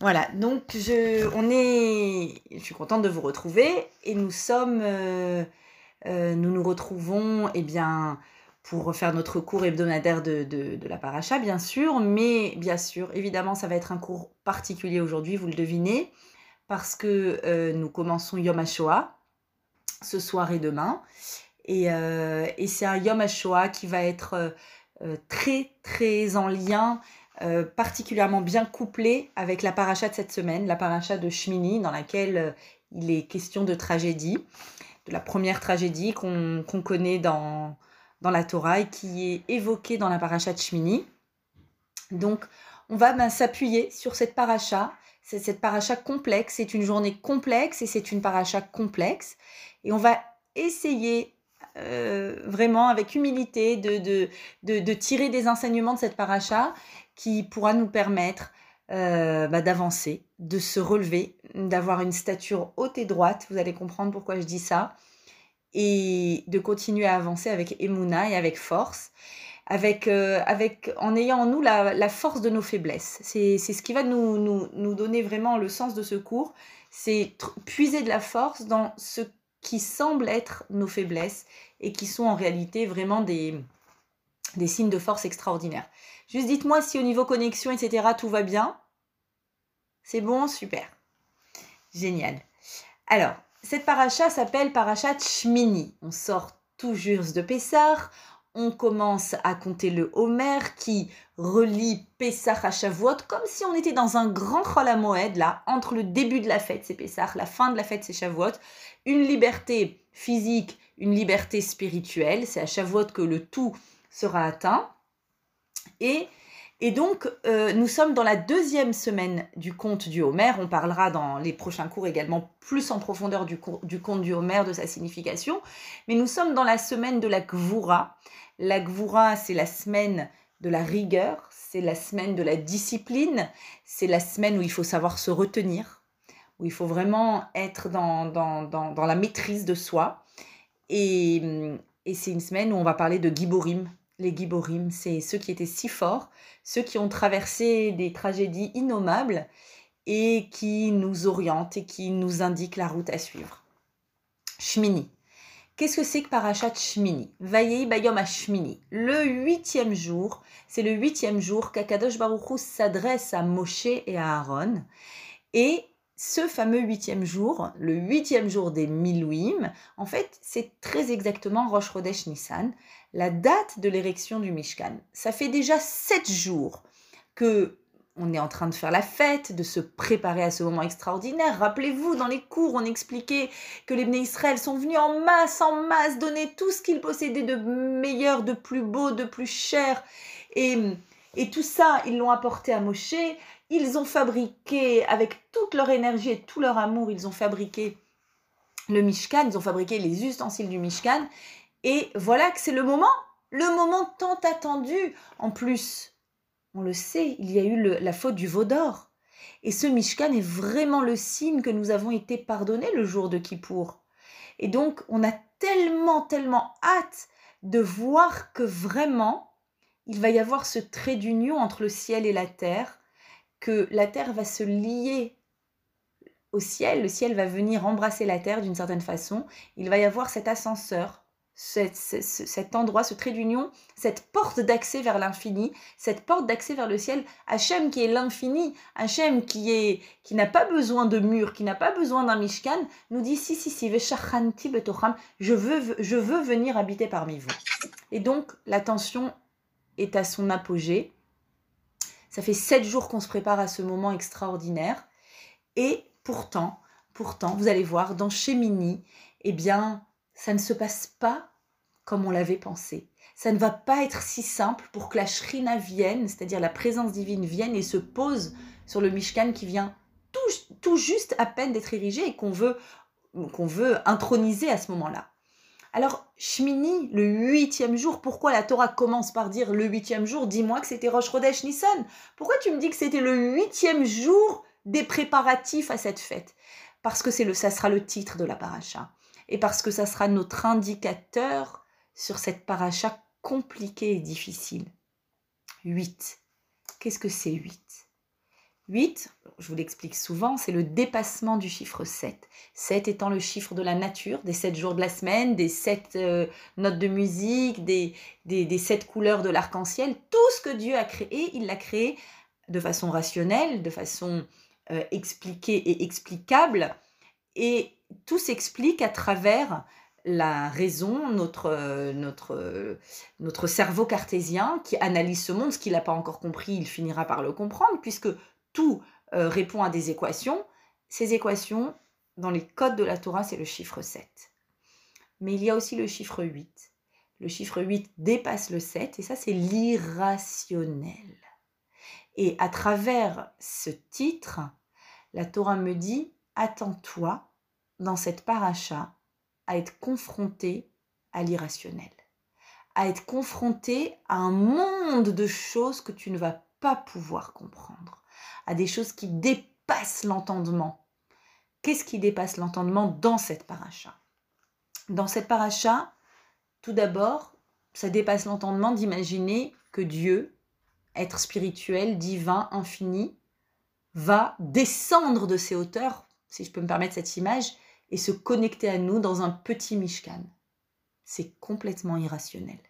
Voilà, donc je, on est, je suis contente de vous retrouver et nous sommes, euh, euh, nous nous retrouvons, eh bien, pour faire notre cours hebdomadaire de, la paracha, bien sûr, mais bien sûr, évidemment, ça va être un cours particulier aujourd'hui, vous le devinez, parce que euh, nous commençons Yom HaShoah ce soir et demain, et, c'est un Yom HaShoah qui va être très, très en lien euh, particulièrement bien couplé avec la paracha de cette semaine, la paracha de Shmini, dans laquelle euh, il est question de tragédie, de la première tragédie qu'on connaît dans, dans la Torah et qui est évoquée dans la paracha de Shmini. Donc, on va ben, s'appuyer sur cette paracha. C'est cette paracha complexe, c'est une journée complexe et c'est une paracha complexe. Et on va essayer euh, vraiment avec humilité de, de, de, tirer des enseignements de cette paracha qui pourra nous permettre euh, bah, d'avancer, de se relever, d'avoir une stature haute et droite. Vous allez comprendre pourquoi je dis ça. Et de continuer à avancer avec émouna et avec force, avec, euh, avec, en ayant en nous la, la force de nos faiblesses. C'est ce qui va nous, nous, nous donner vraiment le sens de ce cours. C'est puiser de la force dans ce qui semble être nos faiblesses et qui sont en réalité vraiment des, signes de force extraordinaires. Juste dites-moi si au niveau connexion, etc., tout va bien. C'est bon, super. Génial. Alors, cette paracha s'appelle Parachat Shmini. On sort tout juste de Pessah. On commence à compter le Homer qui relie Pessah à Shavuot comme si on était dans un grand Chol Moed, là, entre le début de la fête, c'est Pessah, la fin de la fête, c'est Shavuot. Une liberté physique, une liberté spirituelle. C'est à Shavuot que le tout sera atteint. Et, et donc, euh, nous sommes dans la deuxième semaine du conte du Homer. On parlera dans les prochains cours également plus en profondeur du, conte du Homer, de sa signification. Mais nous sommes dans la semaine de la Gvura. La Gvura, c'est la semaine de la rigueur, c'est la semaine de la discipline, c'est la semaine où il faut savoir se retenir, où il faut vraiment être dans la maîtrise de soi. Et, et c'est une semaine où on va parler de Giborim, les Giborim, c'est ceux qui étaient si forts, ceux qui ont traversé des tragédies innommables et qui nous orientent et qui nous indiquent la route à suivre. Shmini. Qu'est-ce que c'est que Parachat Shmini? Vayei Bayom Shmini. Le huitième jour, c'est le huitième jour qu'Akadosh Baruch s'adresse à Moshe et à Aaron. Et ce fameux huitième jour, le huitième jour des Milouim, en fait, c'est très exactement Rosh Chodesh Nissan, la date de l'érection du Mishkan. Ça fait déjà sept jours que on est en train de faire la fête, de se préparer à ce moment extraordinaire. Rappelez-vous, dans les cours, on expliquait que les Bnei Israël sont venus en masse, en masse, donner tout ce qu'ils possédaient de meilleur, de plus beau, de plus cher. Et, et tout ça, ils l'ont apporté à Moshe. Ils ont fabriqué, avec toute leur énergie et tout leur amour, ils ont fabriqué le Mishkan, ils ont fabriqué les ustensiles du Mishkan. Et voilà que c'est le moment, le moment tant attendu. En plus, on le sait, il y a eu la faute du veau d'or. Et ce Mishkan est vraiment le signe que nous avons été pardonnés le jour de Kippour. Et donc, on a tellement, tellement hâte de voir que vraiment, il va y avoir ce trait d'union entre le ciel et la terre, que la terre va se lier au ciel, le ciel va venir embrasser la terre d'une certaine façon, il va y avoir cet ascenseur cet, endroit, ce trait d'union, cette porte d'accès vers l'infini, cette porte d'accès vers le ciel, Hachem qui est l'infini, Hachem qui est qui n'a pas besoin de murs, qui n'a pas besoin d'un mishkan, nous dit si si si je veux je veux venir habiter parmi vous. Et donc la tension est à son apogée. Ça fait sept jours qu'on se prépare à ce moment extraordinaire et pourtant, pourtant, vous allez voir dans Shemini, eh bien ça ne se passe pas comme on l'avait pensé. Ça ne va pas être si simple pour que la Shrina vienne, c'est-à-dire la présence divine vienne et se pose sur le Mishkan qui vient tout, juste à peine d'être érigé et qu'on veut, veut introniser à ce moment-là. Alors, Shmini, le huitième jour, pourquoi la Torah commence par dire le huitième jour Dis-moi que c'était Rosh Chodesh Nissan. Pourquoi tu me dis que c'était le huitième jour des préparatifs à cette fête? Parce que c'est le, ça sera le titre de la paracha. Et parce que ça sera notre indicateur sur cette paracha compliquée et difficile. 8. Qu'est-ce que c'est 8 8, je vous l'explique souvent, c'est le dépassement du chiffre 7. 7 étant le chiffre de la nature, des 7 jours de la semaine, des 7 euh, notes de musique, des, des, des 7 couleurs de l'arc-en-ciel. Tout ce que Dieu a créé, il l'a créé de façon rationnelle, de façon euh, expliquée et explicable. Et tout s'explique à travers la raison, notre, notre, notre cerveau cartésien qui analyse ce monde, ce qu'il n'a pas encore compris, il finira par le comprendre, puisque tout euh, répond à des équations. Ces équations, dans les codes de la Torah, c'est le chiffre 7. Mais il y a aussi le chiffre 8. Le chiffre 8 dépasse le 7 et ça, c'est l'irrationnel. Et à travers ce titre, la Torah me dit, attends-toi dans cette paracha à être confronté à l'irrationnel, à être confronté à un monde de choses que tu ne vas pas pouvoir comprendre à des choses qui dépassent l'entendement. Qu'est-ce qui dépasse l'entendement dans cette paracha? Dans cette paracha, tout d'abord, ça dépasse l'entendement d'imaginer que Dieu, être spirituel, divin, infini, va descendre de ses hauteurs, si je peux me permettre cette image, et se connecter à nous dans un petit Mishkan. C'est complètement irrationnel.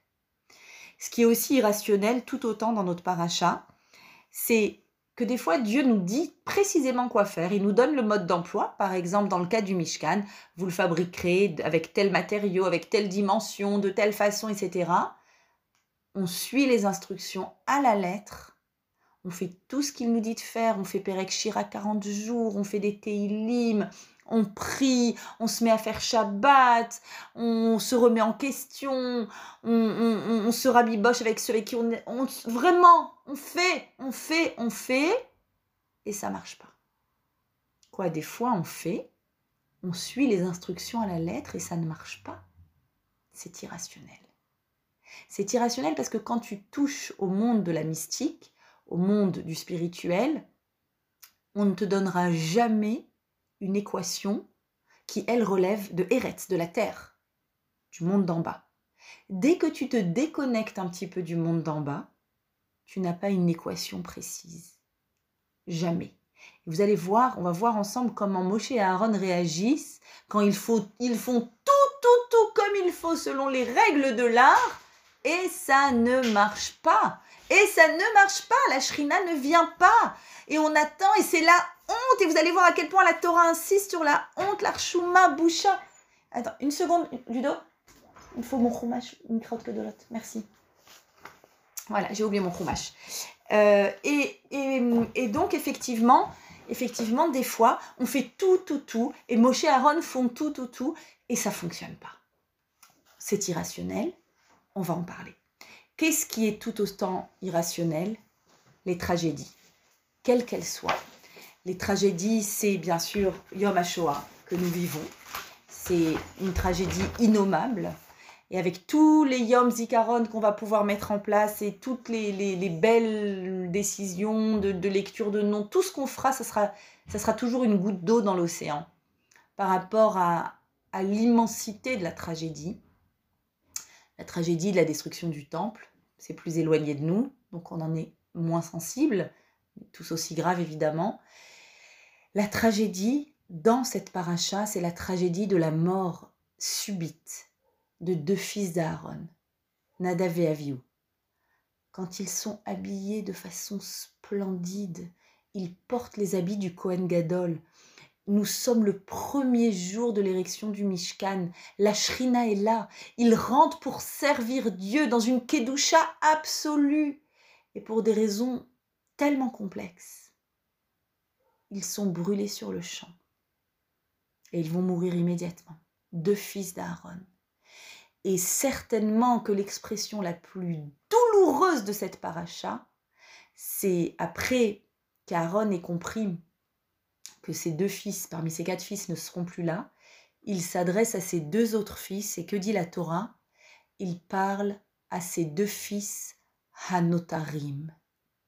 Ce qui est aussi irrationnel tout autant dans notre paracha, c'est que des fois Dieu nous dit précisément quoi faire. Il nous donne le mode d'emploi. Par exemple, dans le cas du Mishkan, vous le fabriquerez avec tel matériau, avec telle dimension, de telle façon, etc. On suit les instructions à la lettre. On fait tout ce qu'il nous dit de faire. On fait Perek Shira 40 jours. On fait des Teilim on prie, on se met à faire Shabbat, on se remet en question, on, se rabiboche avec ceux avec qui on est. vraiment, on fait, on fait, on fait, et ça marche pas. Quoi, des fois on fait, on suit les instructions à la lettre et ça ne marche pas. C'est irrationnel. C'est irrationnel parce que quand tu touches au monde de la mystique, au monde du spirituel, on ne te donnera jamais une équation qui, elle, relève de Eretz, de la terre, du monde d'en bas. Dès que tu te déconnectes un petit peu du monde d'en bas, tu n'as pas une équation précise. Jamais. Vous allez voir, on va voir ensemble comment Moshe et Aaron réagissent quand faut, ils font tout, tout, tout comme il faut selon les règles de l'art et ça ne marche pas. Et ça ne marche pas. La shrina ne vient pas. Et on attend et c'est la honte. Et vous allez voir à quel point la Torah insiste sur la honte, l'archouma, boucha. Attends, une seconde, Ludo. Il faut mon choumache, une crotte que de l'autre. Merci. Voilà, j'ai oublié mon choumache. Euh, et, et, donc, effectivement, effectivement, des fois, on fait tout, tout, tout. Et Moshe et Aaron font tout, tout, tout. Et ça fonctionne pas. C'est irrationnel. On va en parler. Qu'est-ce qui est tout autant irrationnel? Les tragédies, quelles qu'elles soient. Les tragédies, c'est bien sûr Yom HaShoah que nous vivons. C'est une tragédie innommable. Et avec tous les Yom Zikaron qu'on va pouvoir mettre en place et toutes les, belles décisions de, lecture de noms, tout ce qu'on fera, ça sera, toujours une goutte d'eau dans l'océan par rapport à l'immensité de la tragédie. La tragédie de la destruction du temple, c'est plus éloigné de nous, donc on en est moins sensible, tous aussi grave évidemment. La tragédie dans cette paracha, c'est la tragédie de la mort subite de deux fils d'Aaron, Nadav et Avihu. Quand ils sont habillés de façon splendide, ils portent les habits du Kohen Gadol. Nous sommes le premier jour de l'érection du Mishkan. La Shrina est là. Ils rentrent pour servir Dieu dans une Kedusha absolue. Et pour des raisons tellement complexes ils sont brûlés sur le champ. Et ils vont mourir immédiatement. Deux fils d'Aaron. Et certainement que l'expression la plus douloureuse de cette paracha, c'est après qu'Aaron ait compris ses deux fils, parmi ses quatre fils, ne seront plus là, il s'adresse à ses deux autres fils, et que dit la Torah? Il parle à ses deux fils Hanotarim,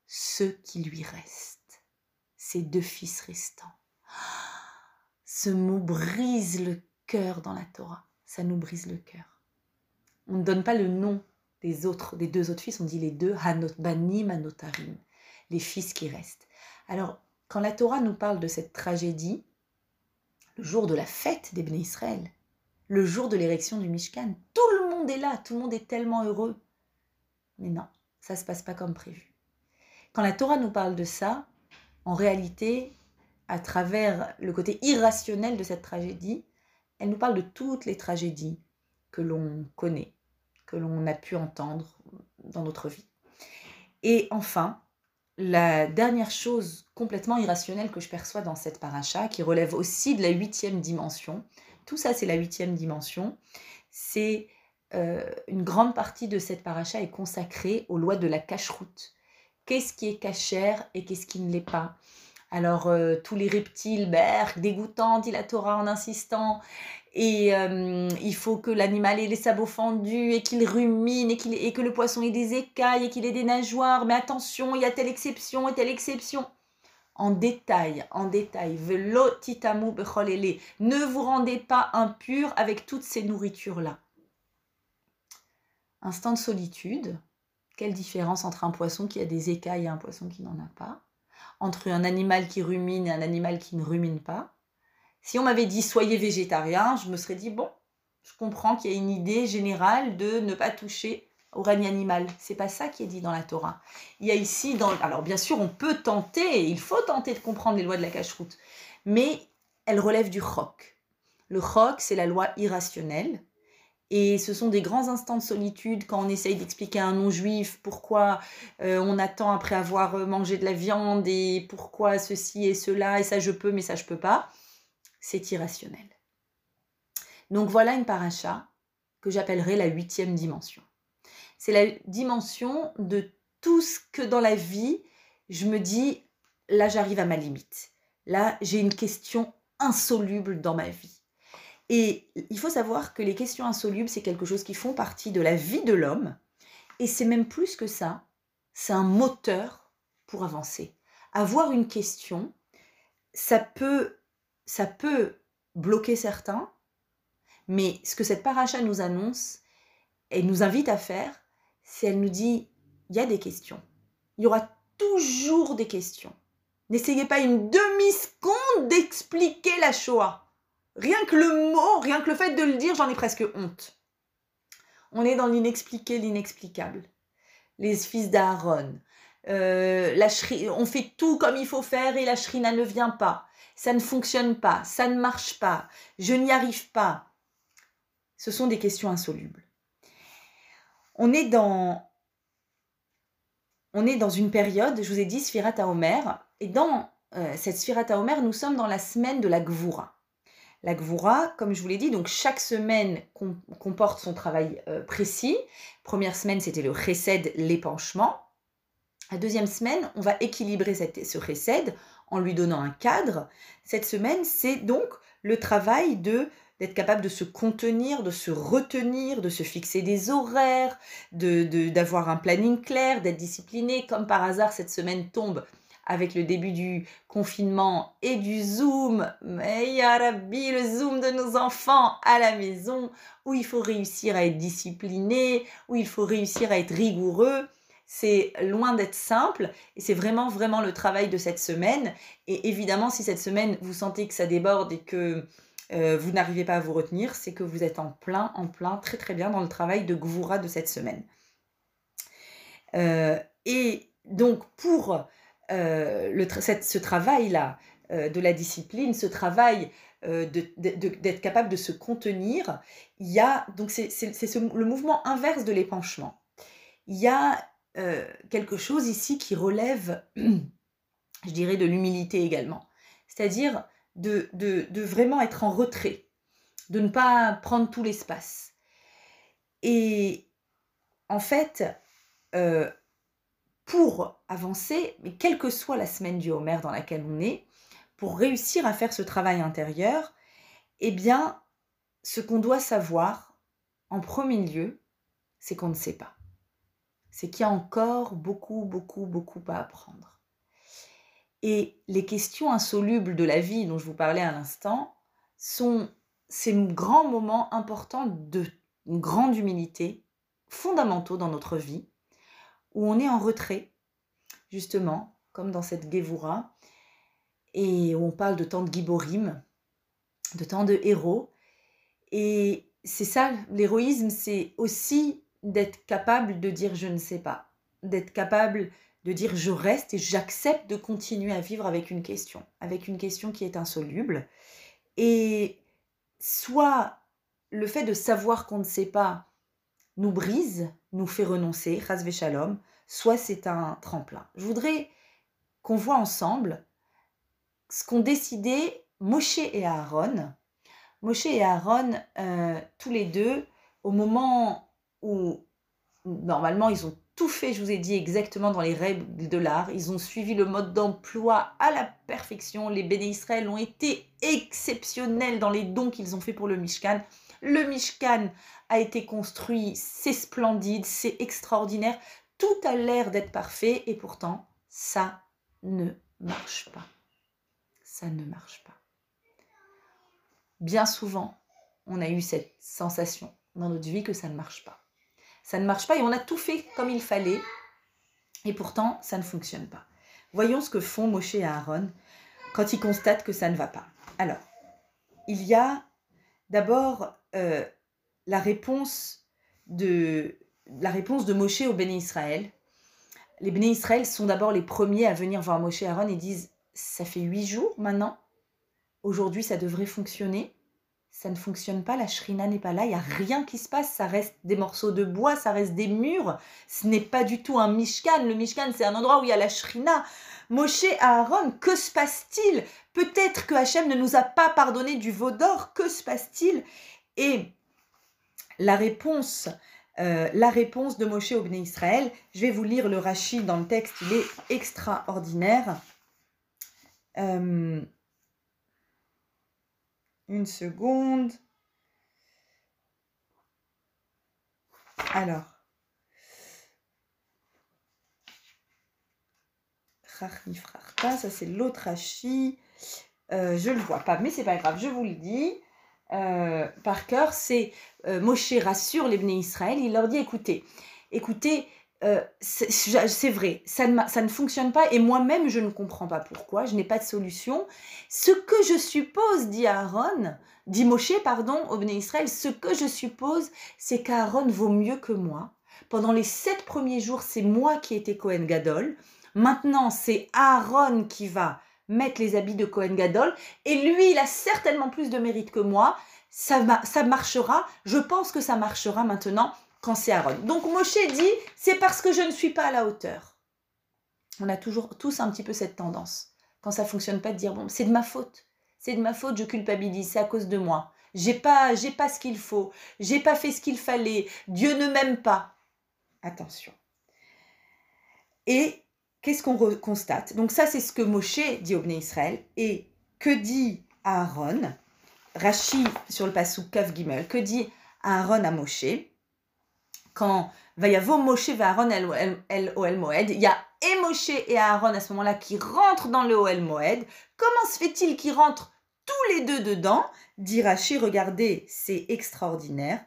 ceux qui lui restent ses deux fils restants. Ce mot brise le cœur dans la Torah. Ça nous brise le cœur. On ne donne pas le nom des autres, des deux autres fils, on dit les deux, Hanot Banim, Hanotarim, les fils qui restent. Alors, quand la Torah nous parle de cette tragédie, le jour de la fête des Israël, le jour de l'érection du Mishkan, tout le monde est là, tout le monde est tellement heureux. Mais non, ça ne se passe pas comme prévu. Quand la Torah nous parle de ça, en réalité, à travers le côté irrationnel de cette tragédie, elle nous parle de toutes les tragédies que l'on connaît, que l'on a pu entendre dans notre vie. Et enfin, la dernière chose complètement irrationnelle que je perçois dans cette paracha, qui relève aussi de la huitième dimension, tout ça c'est la huitième dimension, c'est euh, une grande partie de cette paracha est consacrée aux lois de la cache-route. Qu'est-ce qui est cachère et qu'est-ce qui ne l'est pas? Alors, euh, tous les reptiles, berk, dégoûtants, dit en insistant. Et euh, il faut que l'animal ait les sabots fendus et qu'il rumine et, et que le poisson ait des écailles et qu'il ait des nageoires. Mais attention, il y a telle exception et telle exception. En détail, en détail, ne vous rendez pas impur avec toutes ces nourritures-là. Instant de solitude, quelle différence entre un poisson qui a des écailles et un poisson qui n'en a pas? Entre un animal qui rumine et un animal qui ne rumine pas Si on m'avait dit soyez végétarien, je me serais dit bon, je comprends qu'il y a une idée générale de ne pas toucher au règne animal. C'est pas ça qui est dit dans la Torah. Il y a ici, dans... alors bien sûr, on peut tenter, il faut tenter de comprendre les lois de la cache-route, mais elles relèvent du roc. Le roc, c'est la loi irrationnelle et ce sont des grands instants de solitude quand on essaye d'expliquer à un non-juif pourquoi euh, on attend après avoir mangé de la viande et pourquoi ceci et cela, et ça je peux, mais ça je peux pas. C'est irrationnel. Donc voilà une paracha que j'appellerai la huitième dimension. C'est la dimension de tout ce que dans la vie, je me dis, là j'arrive à ma limite. Là j'ai une question insoluble dans ma vie. Et il faut savoir que les questions insolubles, c'est quelque chose qui font partie de la vie de l'homme. Et c'est même plus que ça, c'est un moteur pour avancer. Avoir une question, ça peut, ça peut bloquer certains, mais ce que cette paracha nous annonce et nous invite à faire, c'est elle nous dit, il y a des questions. Il y aura toujours des questions. N'essayez pas une demi-seconde d'expliquer la Shoah. Rien que le mot, rien que le fait de le dire, j'en ai presque honte. On est dans l'inexpliqué, l'inexplicable. Les fils d'Aaron. Euh, on fait tout comme il faut faire et la shrina ne vient pas. Ça ne fonctionne pas, ça ne marche pas, je n'y arrive pas. Ce sont des questions insolubles. On est dans, on est dans une période, je vous ai dit, Sphirata Omer, et dans euh, cette Sphirata Omer, nous sommes dans la semaine de la Gvoura. La Gvoura, comme je vous l'ai dit, donc chaque semaine comporte son travail euh, précis. Première semaine, c'était le chesed, l'épanchement. La deuxième semaine, on va équilibrer ce chesed en lui donnant un cadre. Cette semaine, c'est donc le travail de d'être capable de se contenir, de se retenir, de se fixer des horaires, d'avoir de, un planning clair, d'être discipliné. Comme par hasard, cette semaine tombe avec le début du confinement et du Zoom, mais Yarabi, le Zoom de nos enfants à la maison, où il faut réussir à être discipliné, où il faut réussir à être rigoureux. C'est loin d'être simple et c'est vraiment, vraiment le travail de cette semaine. Et évidemment, si cette semaine, vous sentez que ça déborde et que euh, vous n'arrivez pas à vous retenir, c'est que vous êtes en plein, en plein, très très bien dans le travail de Gvoura de cette semaine. Euh, et donc pour euh, ce travail-là de la discipline, ce travail d'être capable de se contenir, il y a, donc c'est le mouvement inverse de l'épanchement. Il y a quelque chose ici qui relève, je dirais, de l'humilité également. C'est-à-dire de, de, vraiment être en retrait, de ne pas prendre tout l'espace. Et en fait, pour avancer, mais quelle que soit la semaine du Homer dans laquelle on est, pour réussir à faire ce travail intérieur, eh bien, ce qu'on doit savoir, en premier lieu, c'est qu'on ne sait pas. C'est qu'il y a encore beaucoup, beaucoup, beaucoup à apprendre. Et les questions insolubles de la vie dont je vous parlais à l'instant sont ces grands moments importants de grande humilité, fondamentaux dans notre vie, où on est en retrait, justement, comme dans cette Gévoura, et on parle de tant de giborim, de tant de héros. Et c'est ça, l'héroïsme, c'est aussi d'être capable de dire je ne sais pas, d'être capable de dire je reste et j'accepte de continuer à vivre avec une question, avec une question qui est insoluble. Et soit le fait de savoir qu'on ne sait pas nous brise, nous fait renoncer, rasve shalom, soit c'est un tremplin. Je voudrais qu'on voit ensemble ce qu'ont décidé Moshe et Aaron. Moshe et Aaron, euh, tous les deux, au moment où normalement ils ont tout fait, je vous ai dit exactement dans les règles de l'art. Ils ont suivi le mode d'emploi à la perfection. Les béné Israël ont été exceptionnels dans les dons qu'ils ont fait pour le Mishkan. Le Mishkan a été construit, c'est splendide, c'est extraordinaire. Tout a l'air d'être parfait et pourtant, ça ne marche pas. Ça ne marche pas. Bien souvent, on a eu cette sensation dans notre vie que ça ne marche pas. Ça ne marche pas et on a tout fait comme il fallait et pourtant ça ne fonctionne pas. Voyons ce que font Moshe et Aaron quand ils constatent que ça ne va pas. Alors, il y a d'abord euh, la réponse de la réponse de Moshe au béné Israël. Les béné Israël sont d'abord les premiers à venir voir Moshe et Aaron et disent ça fait huit jours maintenant. Aujourd'hui, ça devrait fonctionner ça ne fonctionne pas, la shrina n'est pas là, il n'y a rien qui se passe, ça reste des morceaux de bois, ça reste des murs, ce n'est pas du tout un mishkan, le mishkan c'est un endroit où il y a la shrina. Moshe, Aaron, que se passe-t-il? Peut-être que Hachem ne nous a pas pardonné du veau d'or, que se passe-t-il? Et la réponse, euh, la réponse de Moshe au Bnei Israël, je vais vous lire le Rashi dans le texte, il est extraordinaire. Euh, une seconde. Alors. Ça, c'est l'autre hachi. Euh, je ne le vois pas, mais c'est pas grave, je vous le dis. Euh, par cœur, c'est euh, Moshe rassure les Israël. Il leur dit écoutez, écoutez, euh, c'est vrai, ça ne, fonctionne pas et moi-même je ne comprends pas pourquoi, je n'ai pas de solution. Ce que je suppose, dit Aaron, dit Moshe, pardon, au Béné Israël, ce que je suppose, c'est qu'Aaron vaut mieux que moi. Pendant les sept premiers jours, c'est moi qui étais Cohen Gadol. Maintenant, c'est Aaron qui va mettre les habits de Cohen Gadol et lui, il a certainement plus de mérite que moi. Ça marchera, je pense que ça marchera maintenant quand c'est Aaron. Donc Moshe dit, c'est parce que je ne suis pas à la hauteur. On a toujours tous un petit peu cette tendance, quand ça fonctionne pas, de dire, bon, c'est de ma faute. C'est de ma faute, je culpabilise, c'est à cause de moi. J'ai pas, j'ai pas ce qu'il faut, j'ai pas fait ce qu'il fallait, Dieu ne m'aime pas. Attention. Et qu'est-ce qu'on constate? Donc ça, c'est ce que Moshe dit au Bnei Israël. Et que dit Aaron? Rachi sur le passou Kav Gimel, que dit Aaron à Moshe? Quand Vayavo Moshe et Aaron el Oel Moed, il y a et Moshe et Aaron à ce moment-là qui rentrent dans le Oel Moed. Comment se fait-il qu'ils rentrent tous les deux dedans? Dit Rashi, regardez, c'est extraordinaire.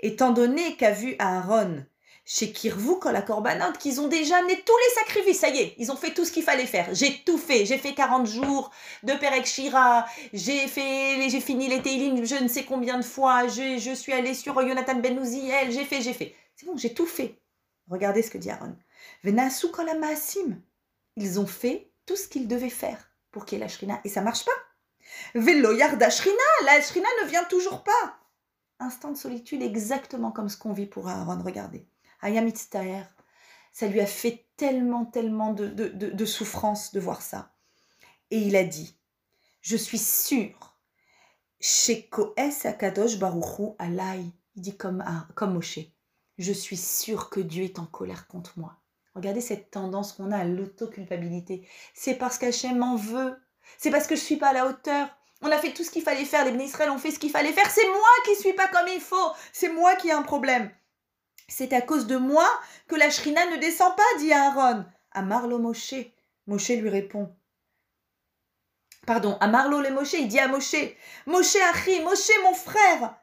Étant donné qu'a vu Aaron chez Kirvou, quand la corbanote, qu'ils ont déjà amené tous les sacrifices. Ça y est, ils ont fait tout ce qu'il fallait faire. J'ai tout fait. J'ai fait 40 jours de Perek Shira. J'ai fait, j'ai fini les Teilim je ne sais combien de fois. Je, je suis allé sur Jonathan Ben Uziel. J'ai fait, j'ai fait. C'est bon, j'ai tout fait. Regardez ce que dit Aaron. Ils ont fait tout ce qu'ils devaient faire pour qu'il y ait la shrina. Et ça marche pas. Velo yarda shrina. La shrina ne vient toujours pas. Instant de solitude exactement comme ce qu'on vit pour Aaron. Regardez. Ayamitztaer. Ça lui a fait tellement, tellement de, de, de, souffrance de voir ça. Et il a dit, je suis sûr, chez Koes Akadosh Baruchu Alai, il dit comme, comme Moshe, je suis sûre que Dieu est en colère contre moi. Regardez cette tendance qu'on a à l'autoculpabilité. C'est parce qu'Hachem m'en veut. C'est parce que je ne suis pas à la hauteur. On a fait tout ce qu'il fallait faire. Les ministres ont fait ce qu'il fallait faire. C'est moi qui ne suis pas comme il faut. C'est moi qui ai un problème. C'est à cause de moi que la shrina ne descend pas, dit Aaron. À Marlo Moshe. Moshe lui répond. Pardon, à Marlo le Moshe, il dit à Moshe. Moshe Achi, Moshe mon frère.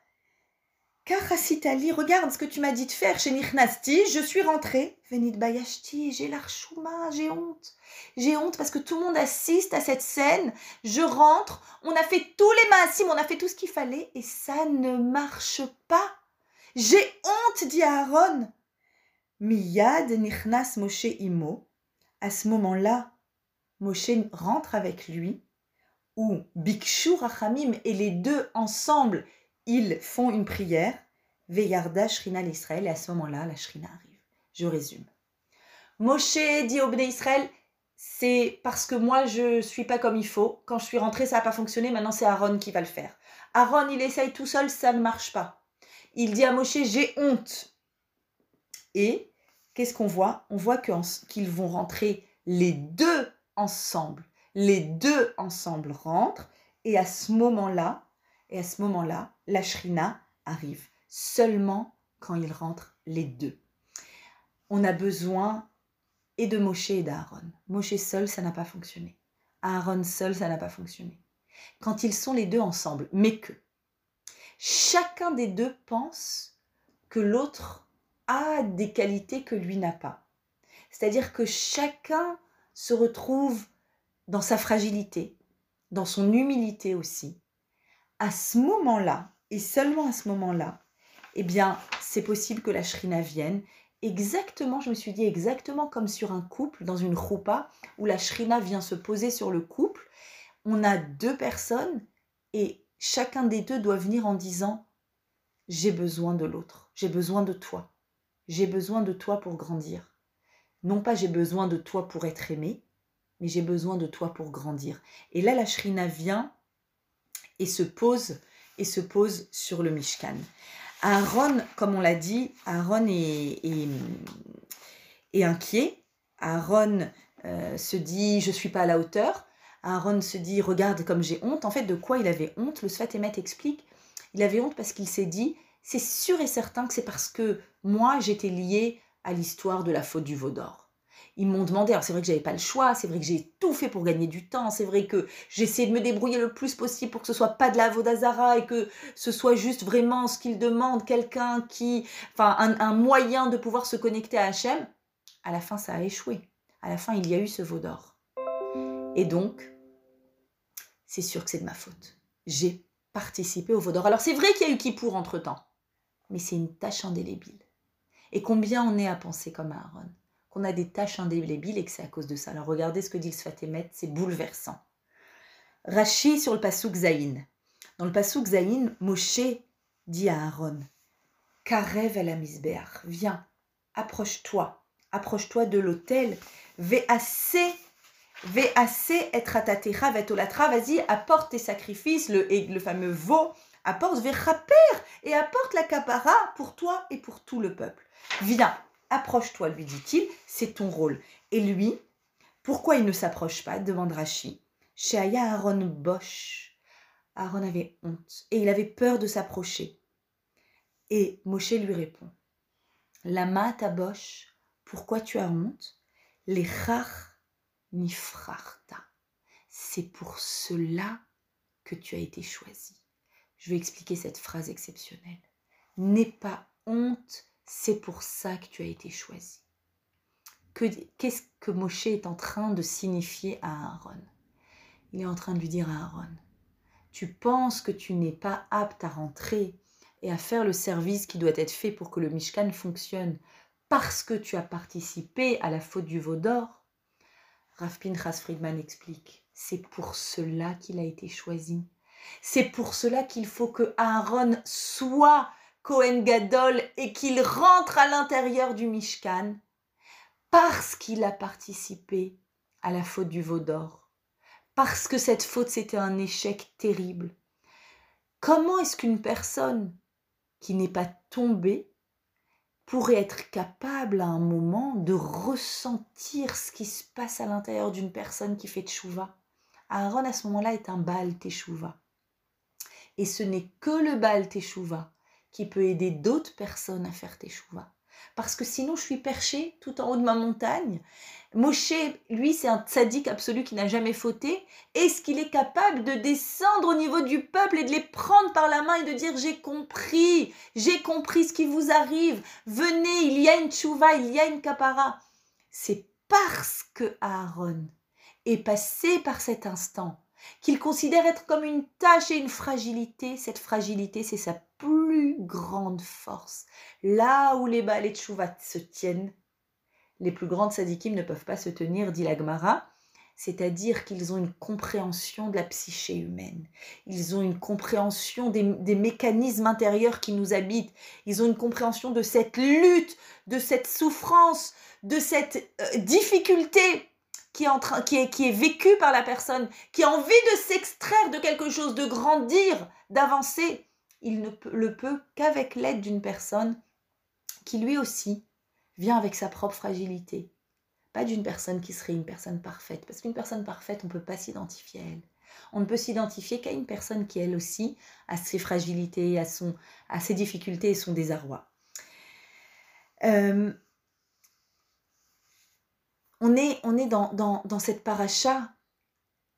Kachasitali, regarde ce que tu m'as dit de faire chez Nichnasti, je suis rentrée. Venit Bayashti, j'ai l'archouma, j'ai honte. J'ai honte parce que tout le monde assiste à cette scène. Je rentre, on a fait tous les massim, on a fait tout ce qu'il fallait et ça ne marche pas. J'ai honte, dit Aaron. Miyad Nichnas Moshe Imo. À ce moment-là, Moshe rentre avec lui, ou Bikshu Rachamim et les deux ensemble ils font une prière, Veyarda Shrina l'Israël, et à ce moment-là, la Shrina arrive. Je résume. Moshe dit au Bnei Israël, c'est parce que moi je suis pas comme il faut. Quand je suis rentré, ça n'a pas fonctionné. Maintenant, c'est Aaron qui va le faire. Aaron, il essaye tout seul, ça ne marche pas. Il dit à Moshe, j'ai honte. Et qu'est-ce qu'on voit? On voit qu'ils vont rentrer les deux ensemble. Les deux ensemble rentrent. Et à ce moment-là, et à ce moment-là, la shrina arrive seulement quand ils rentrent les deux. On a besoin et de Moshe et d'Aaron. Moshe seul, ça n'a pas fonctionné. Aaron seul, ça n'a pas fonctionné. Quand ils sont les deux ensemble, mais que chacun des deux pense que l'autre a des qualités que lui n'a pas. C'est-à-dire que chacun se retrouve dans sa fragilité, dans son humilité aussi, à ce moment-là, et seulement à ce moment-là, eh bien, c'est possible que la shrina vienne. Exactement, je me suis dit exactement comme sur un couple, dans une roupa, où la shrina vient se poser sur le couple. On a deux personnes et chacun des deux doit venir en disant J'ai besoin de l'autre, j'ai besoin de toi, j'ai besoin de toi pour grandir. Non pas j'ai besoin de toi pour être aimé, mais j'ai besoin de toi pour grandir. Et là, la shrina vient et se pose et se pose sur le Mishkan. Aaron, comme on l'a dit, Aaron est, est, inquiet. Aaron euh, se dit je suis pas à la hauteur. Aaron se dit regarde comme j'ai honte. En fait, de quoi il avait honte? Le Sfatemet explique. Il avait honte parce qu'il s'est dit c'est sûr et certain que c'est parce que moi j'étais lié à l'histoire de la faute du veau d'or ils m'ont demandé, alors c'est vrai que j'avais pas le choix, c'est vrai que j'ai tout fait pour gagner du temps, c'est vrai que j'ai essayé de me débrouiller le plus possible pour que ce soit pas de la Vodazara et que ce soit juste vraiment ce qu'ils demandent, quelqu'un qui, enfin un, moyen de pouvoir se connecter à Hachem. À la fin, ça a échoué. À la fin, il y a eu ce veau d'or. Et donc, c'est sûr que c'est de ma faute. J'ai participé au veau d'or. Alors c'est vrai qu'il y a eu Kippour entre-temps, mais c'est une tâche indélébile. Et combien on est à penser comme Aaron? Qu'on a des tâches indélébiles et que c'est à cause de ça. Alors regardez ce que dit le Sfatemet, c'est bouleversant. Rachi sur le Passouk Zaïn. Dans le Passouk Zaïn, Moshe dit à Aaron Karev la viens, approche-toi, approche-toi de l'autel, assez assez être atatecha vetolatra, vas-y, apporte tes sacrifices, le, le fameux veau, apporte vechaper et apporte la capara pour toi et pour tout le peuple. Viens, Approche-toi, lui dit-il, c'est ton rôle. Et lui, pourquoi il ne s'approche pas demande Rachi. Chez Aaron Bosch. Aaron avait honte et il avait peur de s'approcher. Et Moshe lui répond Lama ta Bosch, pourquoi tu as honte? Les chach nifrarta. C'est pour cela que tu as été choisi. Je vais expliquer cette phrase exceptionnelle. N'aie pas honte c'est pour ça que tu as été choisi. Qu'est-ce que Moshe est en train de signifier à Aaron? Il est en train de lui dire à Aaron, tu penses que tu n'es pas apte à rentrer et à faire le service qui doit être fait pour que le Mishkan fonctionne parce que tu as participé à la faute du veau d'or? Rav Pinchas Friedman explique, c'est pour cela qu'il a été choisi. C'est pour cela qu'il faut que Aaron soit Cohen Gadol et qu'il rentre à l'intérieur du Mishkan parce qu'il a participé à la faute du veau d'or, parce que cette faute c'était un échec terrible. Comment est-ce qu'une personne qui n'est pas tombée pourrait être capable à un moment de ressentir ce qui se passe à l'intérieur d'une personne qui fait tchouva? Aaron à ce moment-là est un Baal Teshuvah. Et ce n'est que le Baal Teshuvah qui peut aider d'autres personnes à faire teshuva. Parce que sinon, je suis perché tout en haut de ma montagne. Moshe, lui, c'est un tzaddik absolu qui n'a jamais fauté. Est-ce qu'il est capable de descendre au niveau du peuple et de les prendre par la main et de dire j'ai compris, j'ai compris ce qui vous arrive, venez, il y a une tchouva, il y a une kapara. C'est parce que Aaron est passé par cet instant qu'il considère être comme une tâche et une fragilité. Cette fragilité, c'est sa plus grande force. Là où les balais Chouvat se tiennent, les plus grandes sadikim ne peuvent pas se tenir, dit l'Agmara. C'est-à-dire qu'ils ont une compréhension de la psyché humaine. Ils ont une compréhension des, mécanismes intérieurs qui nous habitent. Ils ont une compréhension de cette lutte, de cette souffrance, de cette euh, difficulté qui est, en train, qui, est, qui est vécue par la personne, qui a envie de s'extraire de quelque chose, de grandir, d'avancer il ne le peut qu'avec l'aide d'une personne qui lui aussi vient avec sa propre fragilité. Pas d'une personne qui serait une personne parfaite, parce qu'une personne parfaite, on ne peut pas s'identifier à elle. On ne peut s'identifier qu'à une personne qui, elle aussi, a ses fragilités, a, ses difficultés et son désarroi. Euh, on est, dans, dans cette paracha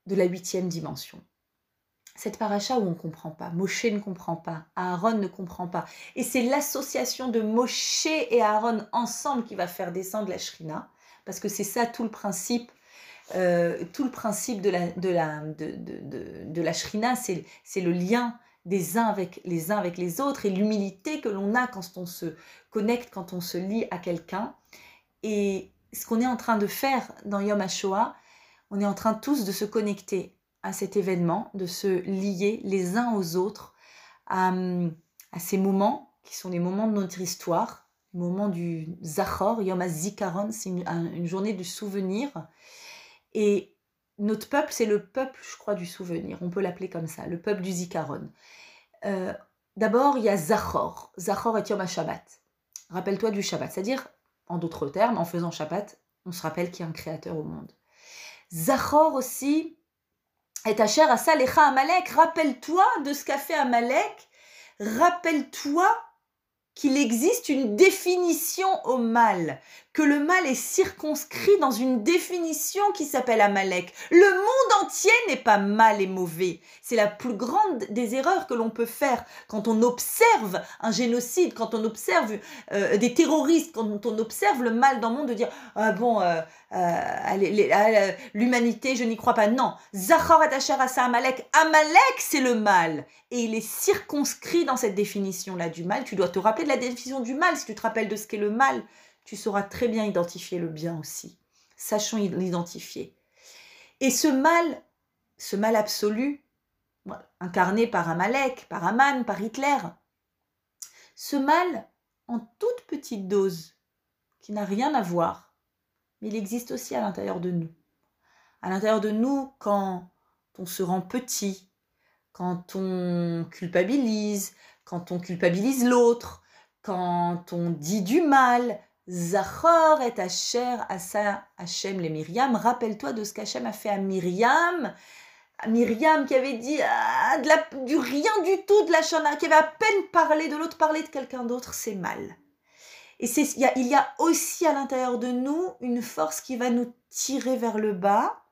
de la huitième dimension cette paracha où on ne comprend pas, Moshe ne comprend pas, Aaron ne comprend pas. Et c'est l'association de Moshe et Aaron ensemble qui va faire descendre la Shrina, parce que c'est ça tout le principe, euh, tout le principe de la, de la, de, de, de, la Shrina, c'est le lien des uns avec les uns avec les autres et l'humilité que l'on a quand on se connecte, quand on se lie à quelqu'un. Et ce qu'on est en train de faire dans Yom HaShoah, on est en train tous de se connecter à cet événement, de se lier les uns aux autres à, ces moments qui sont les moments de notre histoire, le moment du Zachor, Yom HaZikaron, c'est une, journée du souvenir. Et notre peuple, c'est le peuple, je crois, du souvenir. On peut l'appeler comme ça, le peuple du Zikaron. Euh, d'abord, il y a Zachor. Zachor est Yom HaShabbat. Rappelle-toi du Shabbat. C'est-à-dire, en d'autres termes, en faisant Shabbat, on se rappelle qu'il y a un créateur au monde. Zachor aussi, et ta chère Asalecha Amalek, rappelle-toi de ce qu'a fait Amalek, rappelle-toi qu'il existe une définition au mal, que le mal est circonscrit dans une définition qui s'appelle Amalek. Le monde entier n'est pas mal et mauvais. C'est la plus grande des erreurs que l'on peut faire quand on observe un génocide, quand on observe euh, des terroristes, quand on observe le mal dans le monde, de dire ah bon, euh, euh, l'humanité, je n'y crois pas. Non, Zachar et Amalek, Amalek c'est le mal et il est circonscrit dans cette définition-là du mal. Tu dois te rappeler de la définition du mal si tu te rappelles de ce qu'est le mal tu sauras très bien identifier le bien aussi. Sachons l'identifier. Et ce mal, ce mal absolu, incarné par Amalek, par Aman, par Hitler, ce mal en toute petite dose, qui n'a rien à voir, mais il existe aussi à l'intérieur de nous. À l'intérieur de nous, quand on se rend petit, quand on culpabilise, quand on culpabilise l'autre, quand on dit du mal, Zachor et Asher Asa Hachem les Myriam. Rappelle-toi de ce qu'Hachem a fait à Myriam. Myriam qui avait dit ah, du rien du tout de la chana, qui avait à peine parlé de l'autre, parler de quelqu'un d'autre, c'est mal. Et il y, a, il y a aussi à l'intérieur de nous une force qui va nous tirer vers le bas,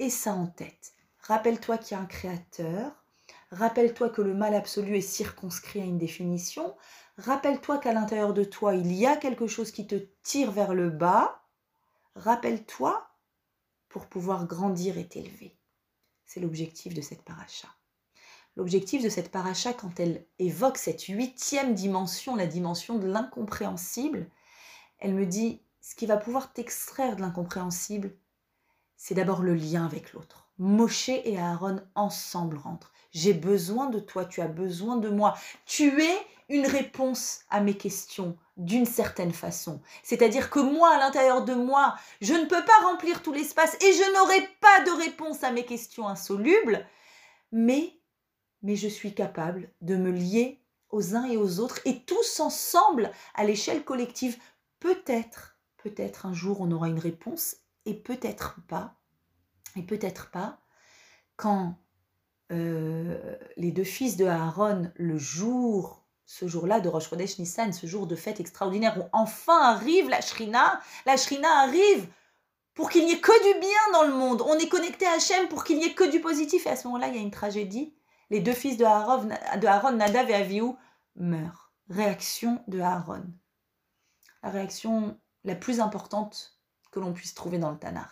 et ça en tête. Rappelle-toi qu'il y a un créateur, rappelle-toi que le mal absolu est circonscrit à une définition, Rappelle-toi qu'à l'intérieur de toi, il y a quelque chose qui te tire vers le bas. Rappelle-toi pour pouvoir grandir et t'élever. C'est l'objectif de cette paracha. L'objectif de cette paracha, quand elle évoque cette huitième dimension, la dimension de l'incompréhensible, elle me dit, ce qui va pouvoir t'extraire de l'incompréhensible, c'est d'abord le lien avec l'autre. Moshe et Aaron ensemble rentrent. J'ai besoin de toi, tu as besoin de moi. Tu es une réponse à mes questions d'une certaine façon. C'est-à-dire que moi, à l'intérieur de moi, je ne peux pas remplir tout l'espace et je n'aurai pas de réponse à mes questions insolubles, mais, mais je suis capable de me lier aux uns et aux autres et tous ensemble, à l'échelle collective, peut-être, peut-être un jour on aura une réponse et peut-être pas, et peut-être pas, quand euh, les deux fils de Aaron, le jour ce jour-là de Rosh Chodesh Nissan, ce jour de fête extraordinaire où enfin arrive la Shrina, la Shrina arrive pour qu'il n'y ait que du bien dans le monde. On est connecté à Hachem pour qu'il n'y ait que du positif. Et à ce moment-là, il y a une tragédie. Les deux fils de Aaron, de Aaron Nadav et Avihu, meurent. Réaction de Aaron. La réaction la plus importante que l'on puisse trouver dans le Tanakh.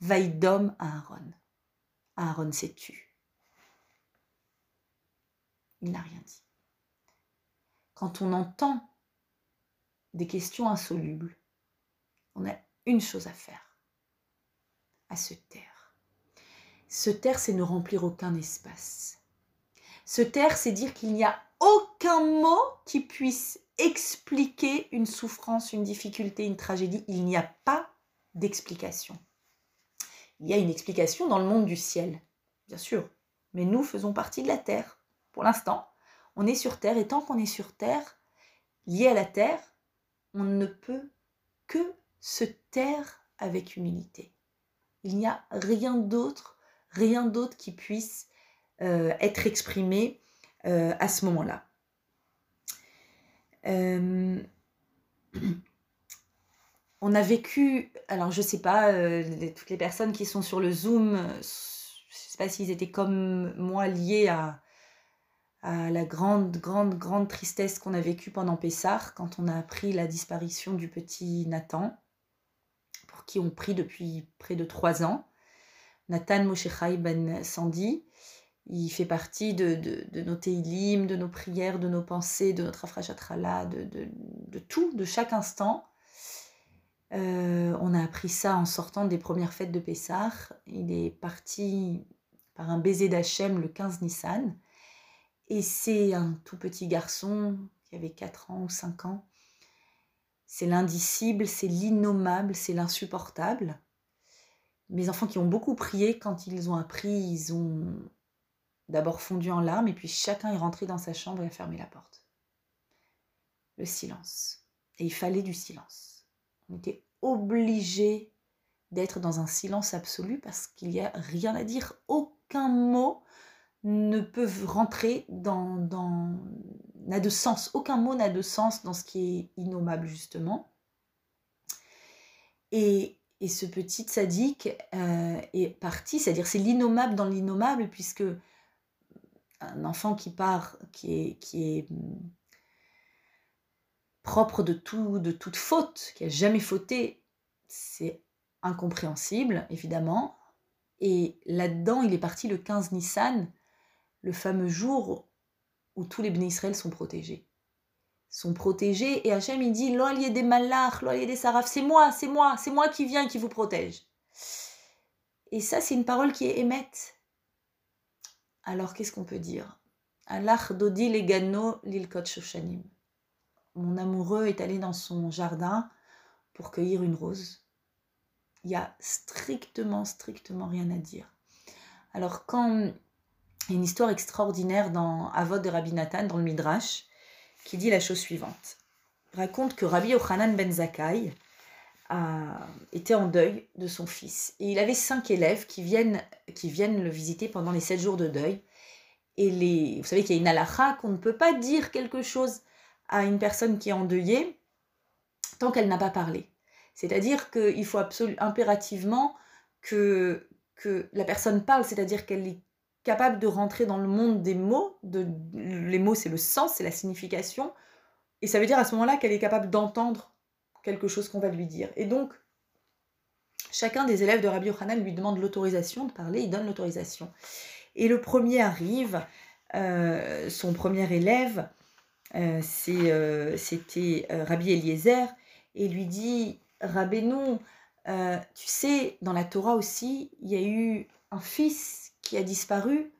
Vaïdom Aaron. Aaron s'est tu. Il n'a rien dit. Quand on entend des questions insolubles, on a une chose à faire, à se taire. Se taire, c'est ne remplir aucun espace. Se taire, c'est dire qu'il n'y a aucun mot qui puisse expliquer une souffrance, une difficulté, une tragédie. Il n'y a pas d'explication. Il y a une explication dans le monde du ciel, bien sûr, mais nous faisons partie de la terre. Pour l'instant, on est sur terre et tant qu'on est sur terre, lié à la terre, on ne peut que se taire avec humilité. Il n'y a rien d'autre, rien d'autre qui puisse euh, être exprimé euh, à ce moment-là. Euh, on a vécu, alors je sais pas, toutes les personnes qui sont sur le Zoom, je ne sais pas s'ils étaient comme moi liés à, à la grande, grande, grande tristesse qu'on a vécue pendant Pessah, quand on a appris la disparition du petit Nathan qui ont pris depuis près de trois ans. Nathan Moshechai Ben Sandi, il fait partie de, de, nos teilim, de nos prières, de nos pensées, de notre afrachatrala, de, de, de, tout, de chaque instant. Euh, on a appris ça en sortant des premières fêtes de Pessah. Il est parti par un baiser d'Hachem le 15 Nissan. Et c'est un tout petit garçon qui avait 4 ans ou 5 ans c'est l'indicible, c'est l'innommable, c'est l'insupportable. Mes enfants qui ont beaucoup prié, quand ils ont appris, ils ont d'abord fondu en larmes et puis chacun est rentré dans sa chambre et a fermé la porte. Le silence. Et il fallait du silence. On était obligé d'être dans un silence absolu parce qu'il n'y a rien à dire. Aucun mot ne peut rentrer dans, n'a de sens, aucun mot n'a de sens dans ce qui est innommable justement. Et, ce petit sadique euh, est parti, c'est-à-dire c'est l'innommable dans l'innommable, puisque un enfant qui part, qui est, qui est propre de, tout, de toute faute, qui a jamais fauté, c'est incompréhensible, évidemment. Et là-dedans, il est parti le 15 Nissan, le fameux jour où tous les Israël sont protégés. Sont protégés et Hachem il dit L'olier des malach, l'olier des saraf, c'est moi, c'est moi, c'est moi qui viens qui vous protège. Et ça, c'est une parole qui est émette. Alors qu'est-ce qu'on peut dire? Allah dodi legano lilkot shoshanim. Mon amoureux est allé dans son jardin pour cueillir une rose. Il y a strictement, strictement rien à dire. Alors quand il y a une histoire extraordinaire dans Avod de Rabbi Nathan, dans le Midrash, qui dit la chose suivante. Raconte que Rabbi Yochanan ben Zakkai a été en deuil de son fils. Et il avait cinq élèves qui viennent, qui viennent le visiter pendant les sept jours de deuil. Et les, vous savez qu'il y a une halakha qu'on ne peut pas dire quelque chose à une personne qui est endeuillée tant qu'elle n'a pas parlé. C'est-à-dire qu'il faut absolument impérativement que, que la personne parle, c'est-à-dire qu'elle capable de rentrer dans le monde des mots. De, les mots, c'est le sens, c'est la signification. Et ça veut dire à ce moment-là qu'elle est capable d'entendre quelque chose qu'on va lui dire. Et donc, chacun des élèves de Rabbi Yochanan lui demande l'autorisation de parler, il donne l'autorisation. Et le premier arrive, euh, son premier élève, euh, euh, c'était Rabbi Eliezer, et lui dit, Rabbeinu, tu sais, dans la Torah aussi, il y a eu un fils qui a disparu.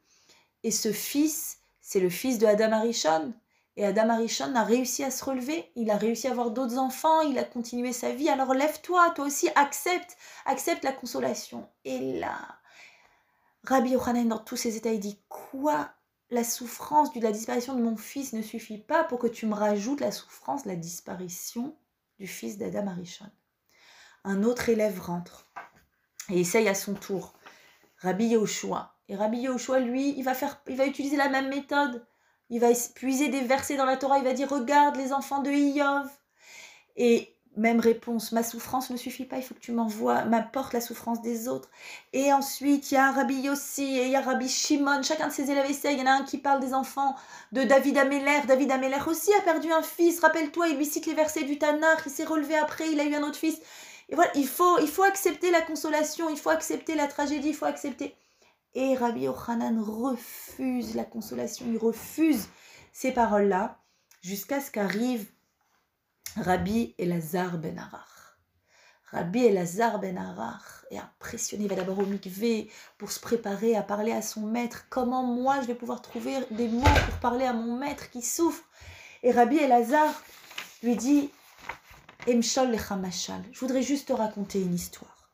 Et ce fils, c'est le fils de Adam Arishon. Et Adam Arishon a réussi à se relever, il a réussi à avoir d'autres enfants, il a continué sa vie. Alors lève-toi, toi aussi, accepte, accepte la consolation. Et là, Rabbi Yochanan, dans tous ses états, il dit Quoi? La souffrance de la disparition de mon fils ne suffit pas pour que tu me rajoutes la souffrance la disparition du fils d'Adam Arishon. Un autre élève rentre et essaye à son tour. Rabbi Yoshua, et Rabbi Yehoshua, lui, il va, faire, il va utiliser la même méthode. Il va puiser des versets dans la Torah, il va dire Regarde les enfants de Iov. Et même réponse, ma souffrance ne suffit pas, il faut que tu m'envoies, m'apporte la souffrance des autres. Et ensuite, il y a Rabbi Yossi et il y a Rabbi Shimon, chacun de ces élèves essaie. Il y en a un qui parle des enfants de David Améler. David Améler aussi a perdu un fils, rappelle-toi, il lui cite les versets du Tanakh, il s'est relevé après, il a eu un autre fils. Et voilà, il faut, il faut accepter la consolation, il faut accepter la tragédie, il faut accepter. Et Rabbi Yochanan refuse la consolation, il refuse ces paroles-là, jusqu'à ce qu'arrive Rabbi Elazar ben Arach. Rabbi Elazar ben Arach est impressionné, il va d'abord au mikvé pour se préparer à parler à son maître. Comment moi je vais pouvoir trouver des mots pour parler à mon maître qui souffre? Et Rabbi Elazar lui dit Emshol lechamashal, je voudrais juste te raconter une histoire.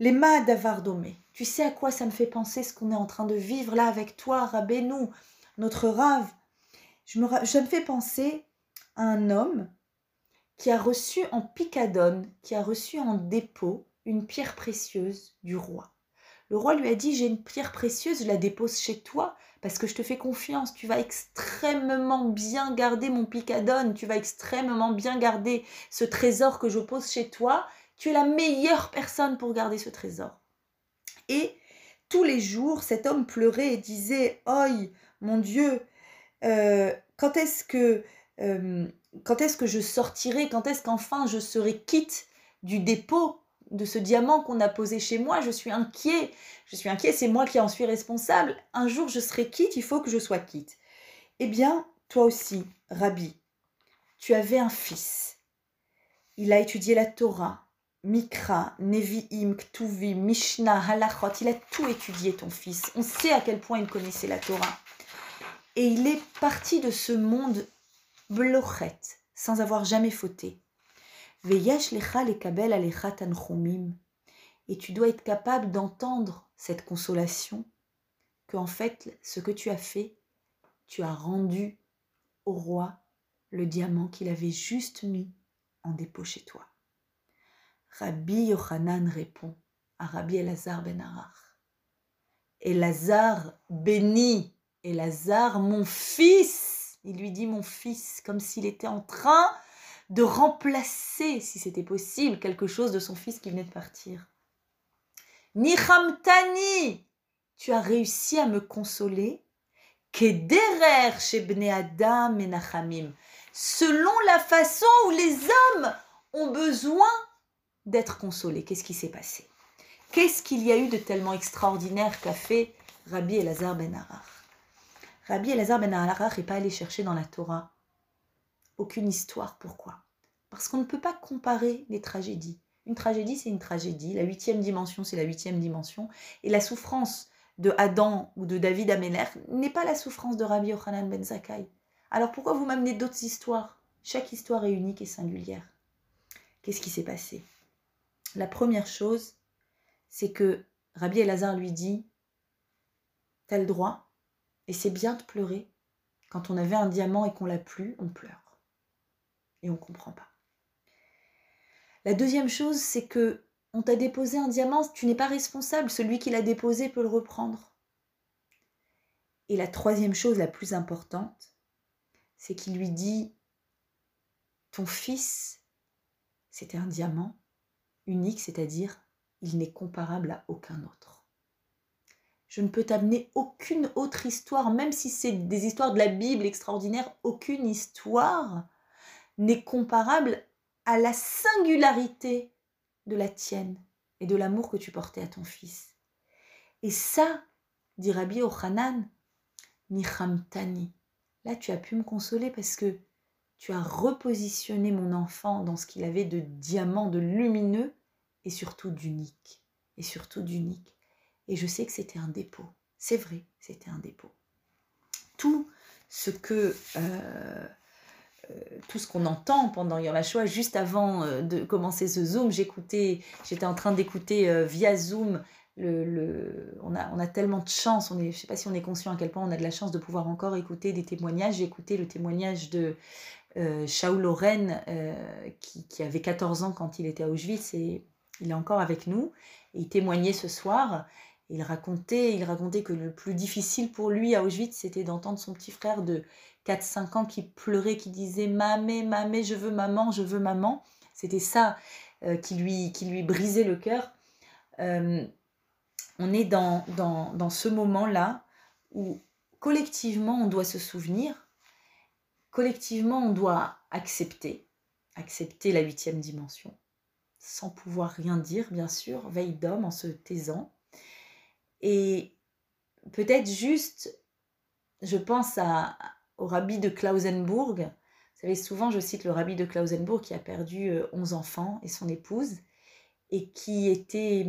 Les ma d'avardomé, tu sais à quoi ça me fait penser ce qu'on est en train de vivre là avec toi, Rabbeinu, notre rave je me, je me fais penser à un homme qui a reçu en picadone, qui a reçu en dépôt une pierre précieuse du roi. Le roi lui a dit, j'ai une pierre précieuse, je la dépose chez toi parce que je te fais confiance, tu vas extrêmement bien garder mon picadone, tu vas extrêmement bien garder ce trésor que je pose chez toi, tu es la meilleure personne pour garder ce trésor. Et tous les jours, cet homme pleurait et disait, Oi, mon Dieu, euh, quand est-ce que... Euh, quand est-ce que je sortirai, quand est-ce qu'enfin je serai quitte du dépôt de ce diamant qu'on a posé chez moi, je suis inquiet, je suis inquiet, c'est moi qui en suis responsable, un jour je serai quitte, il faut que je sois quitte. Eh bien, toi aussi, Rabbi, tu avais un fils. Il a étudié la Torah, Mikra, Nevi'im, Ktuvim, Mishnah, Halachot, il a tout étudié, ton fils. On sait à quel point il connaissait la Torah. Et il est parti de ce monde blochet, sans avoir jamais fauté. Veyash lecha lekabel alecha tanchumim. Et tu dois être capable d'entendre cette consolation, que en fait, ce que tu as fait, tu as rendu au roi le diamant qu'il avait juste mis en dépôt chez toi. Rabbi Yochanan répond à Rabbi Elazar ben Arach. Elazar béni, Elazar mon fils il lui dit mon fils, comme s'il était en train de remplacer, si c'était possible, quelque chose de son fils qui venait de partir. Nihamtani, tu as réussi à me consoler. Kederer chez Adam et Nachamim, selon la façon où les hommes ont besoin d'être consolés. Qu'est-ce qui s'est passé? Qu'est-ce qu'il y a eu de tellement extraordinaire qu'a fait Rabbi Elazar ben Arar Rabbi Elazar ben Alarach n'est pas allé chercher dans la Torah aucune histoire. Pourquoi? Parce qu'on ne peut pas comparer les tragédies. Une tragédie, c'est une tragédie. La huitième dimension, c'est la huitième dimension. Et la souffrance de Adam ou de David Améler n'est pas la souffrance de Rabbi Yochanan ben Zakkai. Alors pourquoi vous m'amenez d'autres histoires? Chaque histoire est unique et singulière. Qu'est-ce qui s'est passé? La première chose, c'est que Rabbi Elazar lui dit T'as le droit et c'est bien de pleurer. Quand on avait un diamant et qu'on l'a plus, on pleure. Et on ne comprend pas. La deuxième chose, c'est que on t'a déposé un diamant, tu n'es pas responsable. Celui qui l'a déposé peut le reprendre. Et la troisième chose, la plus importante, c'est qu'il lui dit Ton fils, c'était un diamant unique, c'est-à-dire il n'est comparable à aucun autre. Je ne peux t'amener aucune autre histoire, même si c'est des histoires de la Bible extraordinaires, aucune histoire n'est comparable à la singularité de la tienne et de l'amour que tu portais à ton fils. Et ça, dit Rabbi Ochanan, Nichamtani, là tu as pu me consoler parce que tu as repositionné mon enfant dans ce qu'il avait de diamant, de lumineux et surtout d'unique. Et surtout d'unique. Et je sais que c'était un dépôt. C'est vrai, c'était un dépôt. Tout ce que... Euh, euh, tout ce qu'on entend pendant Yom juste avant euh, de commencer ce Zoom, j'écoutais, j'étais en train d'écouter via Zoom le, on, a, on a tellement de chance, on est, je ne sais pas si on est conscient à quel point on a de la chance de pouvoir encore écouter des témoignages. J'ai écouté le témoignage de euh, Shaul Loren, qui, avait 14 ans quand il était à Auschwitz, et il est encore avec nous, il témoignait ce soir, Il racontait, il racontait que le plus difficile pour lui à Auschwitz, c'était d'entendre son petit frère de 4-5 ans qui pleurait, qui disait Mamé, mamé, je veux maman, je veux maman. C'était ça euh, qui, lui, qui lui brisait le cœur. Euh, on est dans, dans, dans ce moment-là où collectivement on doit se souvenir, collectivement on doit accepter, accepter la huitième dimension, sans pouvoir rien dire, bien sûr, veille d'homme en se taisant. Et peut-être juste, je pense au rabbi de Klausenburg. Vous savez, souvent je cite le rabbi de Klausenburg qui a perdu 11 euh, enfants et son épouse et qui, était,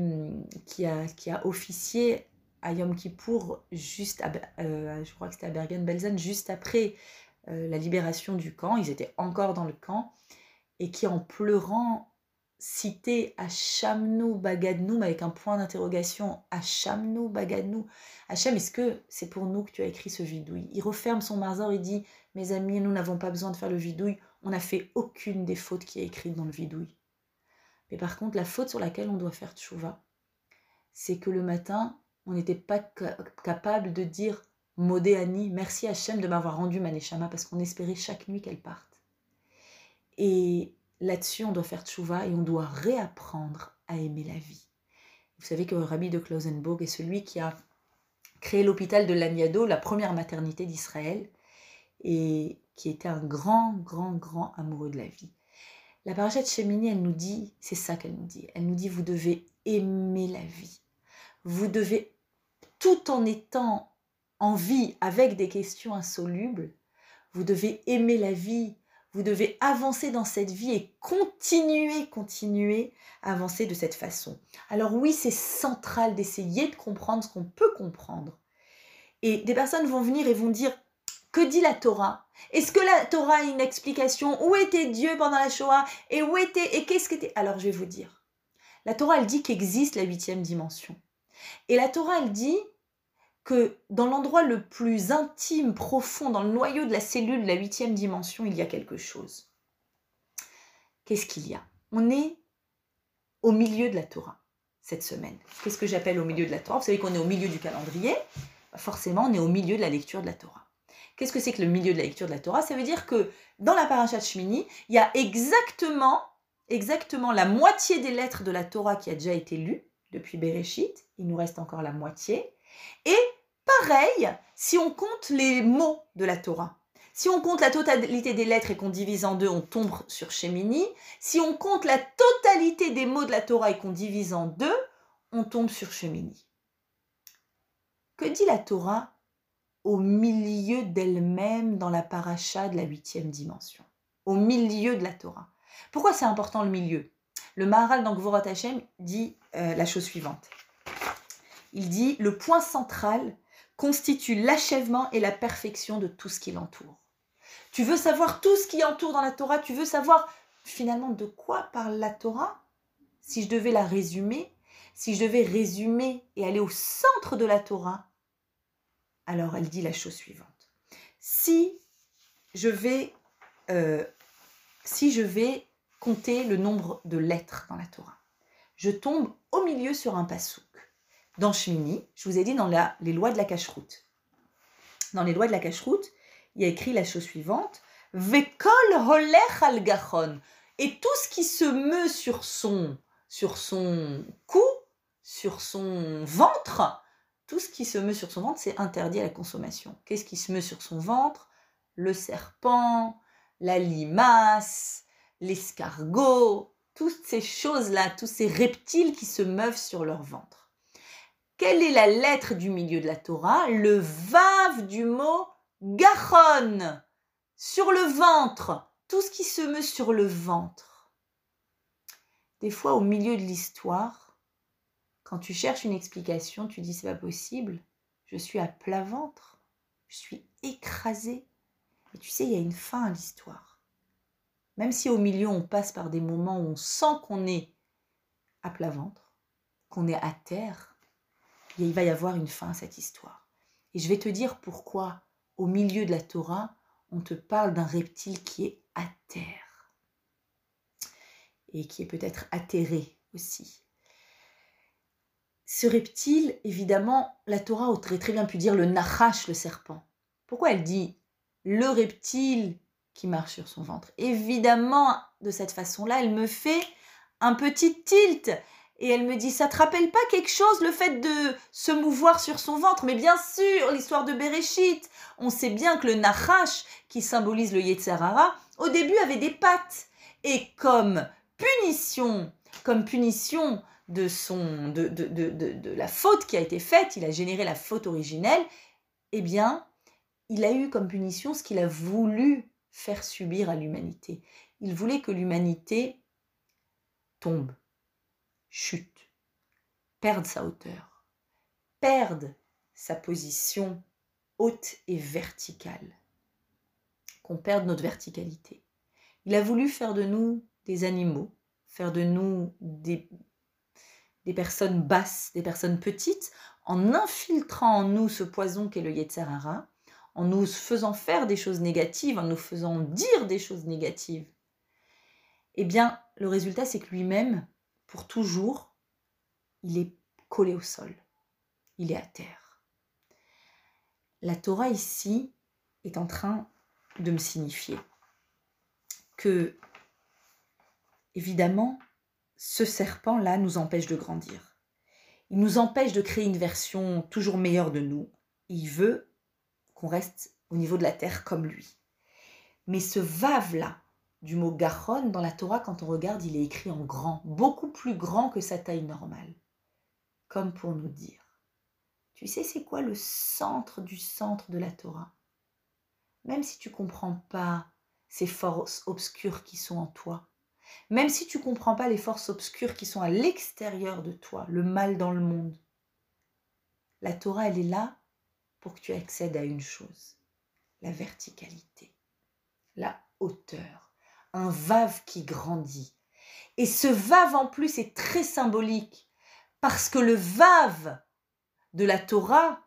qui, a, qui a officié à Yom Kippour, juste euh, je crois que c'était à Bergen-Belsen, juste après euh, la libération du camp. Ils étaient encore dans le camp et qui, en pleurant, citait Hachamnou Bagadnou, avec un point d'interrogation Hachamnou Bagadnou. Hachem, est-ce que c'est pour nous que tu as écrit ce vidouille? Il referme son marzor et dit Mes amis, nous n'avons pas besoin de faire le vidouille, on n'a fait aucune des fautes qui est écrite dans le vidouille. Mais par contre, la faute sur laquelle on doit faire tchouva, c'est que le matin, on n'était pas capable de dire Modéani, merci Hachem de m'avoir rendu ma parce qu'on espérait chaque nuit qu'elle parte. Et là-dessus, on doit faire tchouva et on doit réapprendre à aimer la vie. Vous savez que le rabbi de Klausenburg est celui qui a créé l'hôpital de Laniado, la première maternité d'Israël, et qui était un grand, grand, grand amoureux de la vie. La parachute Shemini, elle nous dit, c'est ça qu'elle nous dit, elle nous dit, vous devez aimer la vie. Vous devez, tout en étant en vie avec des questions insolubles, vous devez aimer la vie, vous devez avancer dans cette vie et continuer, continuer à avancer de cette façon. Alors oui, c'est central d'essayer de comprendre ce qu'on peut comprendre. Et des personnes vont venir et vont dire, que dit la Torah? Est-ce que la Torah a une explication? Où était Dieu pendant la Shoah? Et où était Et qu'est-ce qu'était? Alors je vais vous dire. La Torah, elle dit qu'existe la huitième dimension. Et la Torah, elle dit que dans l'endroit le plus intime, profond, dans le noyau de la cellule de la huitième dimension, il y a quelque chose. Qu'est-ce qu'il y a? On est au milieu de la Torah cette semaine. Qu'est-ce que j'appelle au milieu de la Torah? Vous savez qu'on est au milieu du calendrier. Forcément, on est au milieu de la lecture de la Torah. Qu'est-ce que c'est que le milieu de la lecture de la Torah? Ça veut dire que dans la parashat Shmini, il y a exactement, exactement la moitié des lettres de la Torah qui a déjà été lue depuis Bereshit. Il nous reste encore la moitié. Et pareil, si on compte les mots de la Torah, si on compte la totalité des lettres et qu'on divise en deux, on tombe sur Shemini. Si on compte la totalité des mots de la Torah et qu'on divise en deux, on tombe sur Shemini. Que dit la Torah au milieu d'elle-même dans la paracha de la huitième dimension? Au milieu de la Torah. Pourquoi c'est important le milieu? Le Maharal dans Gvorot Hashem dit euh, la chose suivante il dit le point central constitue l'achèvement et la perfection de tout ce qui l'entoure. Tu veux savoir tout ce qui entoure dans la Torah, tu veux savoir finalement de quoi parle la Torah? Si je devais la résumer, si je devais résumer et aller au centre de la Torah, alors elle dit la chose suivante. Si je vais, euh, si je vais compter le nombre de lettres dans la Torah, je tombe au milieu sur un passouk dans Shmini, je vous ai dit dans les lois de la cache-route. Dans les lois de la cache-route, il y a écrit la chose suivante Vekol holech al gachon. Et tout ce qui se meut sur son, sur son cou, sur son ventre, tout ce qui se meut sur son ventre, c'est interdit à la consommation. Qu'est-ce qui se meut sur son ventre? Le serpent, la limace, l'escargot, toutes ces choses-là, tous ces reptiles qui se meuvent sur leur ventre. Quelle est la lettre du milieu de la Torah? Le vav du mot gachon, sur le ventre, tout ce qui se meut sur le ventre. Des fois, au milieu de l'histoire, quand tu cherches une explication, tu dis c'est pas possible, je suis à plat ventre, je suis écrasée. Et tu sais, il y a une fin à l'histoire. Même si au milieu, on passe par des moments où on sent qu'on est à plat ventre, qu'on est à terre, il va y avoir une fin à cette histoire. Et je vais te dire pourquoi, au milieu de la Torah, on te parle d'un reptile qui est à terre et qui est peut-être atterré aussi. ce reptile, évidemment, la Torah aurait très bien pu dire le Nachash, le serpent. Pourquoi elle dit le reptile qui marche sur son ventre? Évidemment, de cette façon-là, elle me fait un petit tilt. Et elle me dit, ça te rappelle pas quelque chose, le fait de se mouvoir sur son ventre? Mais bien sûr, l'histoire de Bereshit. On sait bien que le Nachash, qui symbolise le Yetzerara, au début avait des pattes. Et comme punition, comme punition de, son, de, la faute qui a été faite, il a généré la faute originelle, eh bien, il a eu comme punition ce qu'il a voulu faire subir à l'humanité. Il voulait que l'humanité tombe, chute, perde sa hauteur, perde sa position haute et verticale, qu'on perde notre verticalité. Il a voulu faire de nous des animaux, faire de nous des des personnes basses, des personnes petites, en infiltrant en nous ce poison qu'est le Yetzerara, en nous faisant faire des choses négatives, en nous faisant dire des choses négatives, eh bien, le résultat, c'est que lui-même, pour toujours, il est collé au sol. Il est à terre. La Torah ici est en train de me signifier que, évidemment, ce serpent-là nous empêche de grandir. Il nous empêche de créer une version toujours meilleure de nous. Il veut qu'on reste au niveau de la terre comme lui. Mais ce vave-là, du mot garon, dans la Torah, quand on regarde, il est écrit en grand, beaucoup plus grand que sa taille normale. Comme pour nous dire, tu sais c'est quoi le centre du centre de la Torah? Même si tu comprends pas ces forces obscures qui sont en toi, même si tu comprends pas les forces obscures qui sont à l'extérieur de toi, le mal dans le monde, la Torah, elle est là pour que tu accèdes à une chose, la verticalité, la hauteur, un vave qui grandit. Et ce vave en plus est très symbolique, parce que le vave de la Torah,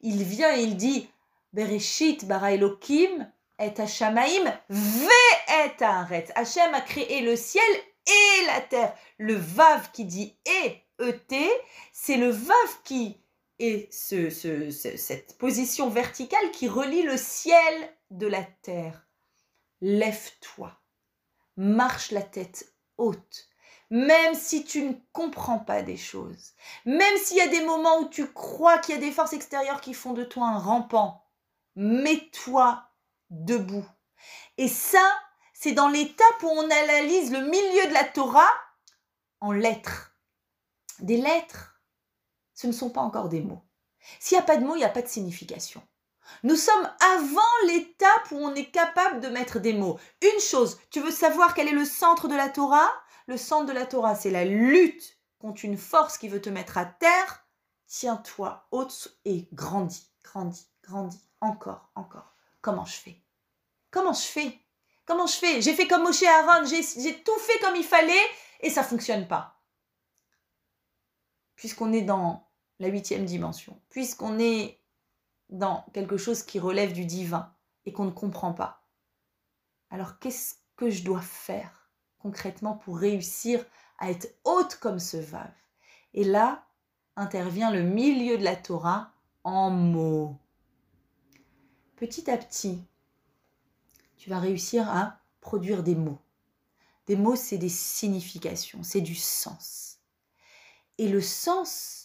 il vient et il dit Bereshit bara Elohim et Hashamaim ve et Hachem a créé le ciel et la terre. Le vav qui dit et, et, c'est le vav qui est ce, cette position verticale qui relie le ciel de la terre. Lève-toi, marche la tête haute, même si tu ne comprends pas des choses, même s'il y a des moments où tu crois qu'il y a des forces extérieures qui font de toi un rampant, mets-toi debout. Et ça, c'est dans l'étape où on analyse le milieu de la Torah en lettres. Des lettres, ce ne sont pas encore des mots. S'il n'y a pas de mots, il n'y a pas de signification. Nous sommes avant l'étape où on est capable de mettre des mots. Une chose, tu veux savoir quel est le centre de la Torah? Le centre de la Torah, c'est la lutte contre une force qui veut te mettre à terre. Tiens-toi haute et grandis, grandis, grandis, encore, encore. Comment je fais? Comment je fais? Comment je fais? J'ai fait comme Moshe Aaron, j'ai tout fait comme il fallait et ça fonctionne pas. Puisqu'on est dans la huitième dimension, puisqu'on est dans quelque chose qui relève du divin et qu'on ne comprend pas. Alors qu'est-ce que je dois faire concrètement pour réussir à être haute comme ce vave Et là intervient le milieu de la Torah en mots. Petit à petit, tu vas réussir à produire des mots. Des mots, c'est des significations, c'est du sens. Et le sens,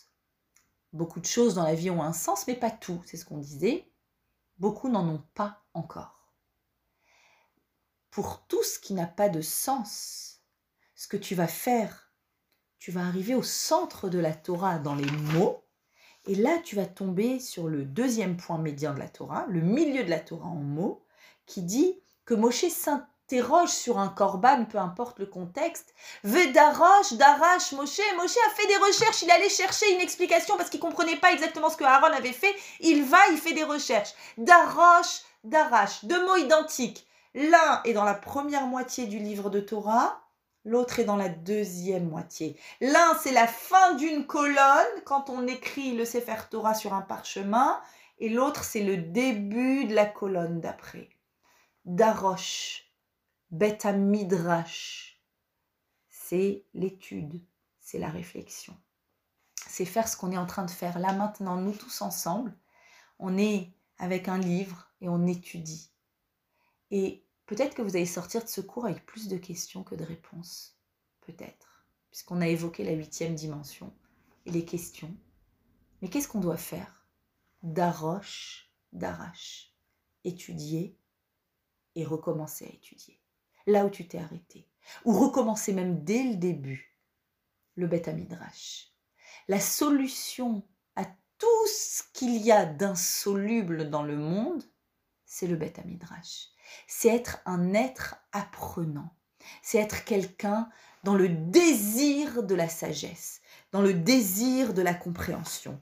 beaucoup de choses dans la vie ont un sens, mais pas tout, c'est ce qu'on disait. Beaucoup n'en ont pas encore. Pour tout ce qui n'a pas de sens, ce que tu vas faire, tu vas arriver au centre de la Torah dans les mots, et là tu vas tomber sur le deuxième point médian de la Torah, le milieu de la Torah en mots, qui dit que Moshe s'interroge sur un corban, peu importe le contexte. Vedarosh, Darash, Moshe. Moshe a fait des recherches, il allait chercher une explication parce qu'il comprenait pas exactement ce que Aaron avait fait. Il va, il fait des recherches. Darosh, Darash, deux mots identiques. L'un est dans la première moitié du livre de Torah, l'autre est dans la deuxième moitié. L'un, c'est la fin d'une colonne quand on écrit le Sefer Torah sur un parchemin, et l'autre, c'est le début de la colonne d'après. Darosh, Beta Midrash. C'est l'étude, c'est la réflexion. c'est faire ce qu'on est en train de faire là maintenant, nous tous ensemble. On est avec un livre et on étudie. Et peut-être que vous allez sortir de ce cours avec plus de questions que de réponses. Peut-être. Puisqu'on a évoqué la huitième dimension et les questions. Mais qu'est-ce qu'on doit faire? D'arroche, d'arrache. Étudier et recommencer à étudier. Là où tu t'es arrêté. Ou recommencer même dès le début. Le bêta midrash. La solution à tout ce qu'il y a d'insoluble dans le monde, c'est le bêta midrash. C'est être un être apprenant. C'est être quelqu'un dans le désir de la sagesse, dans le désir de la compréhension.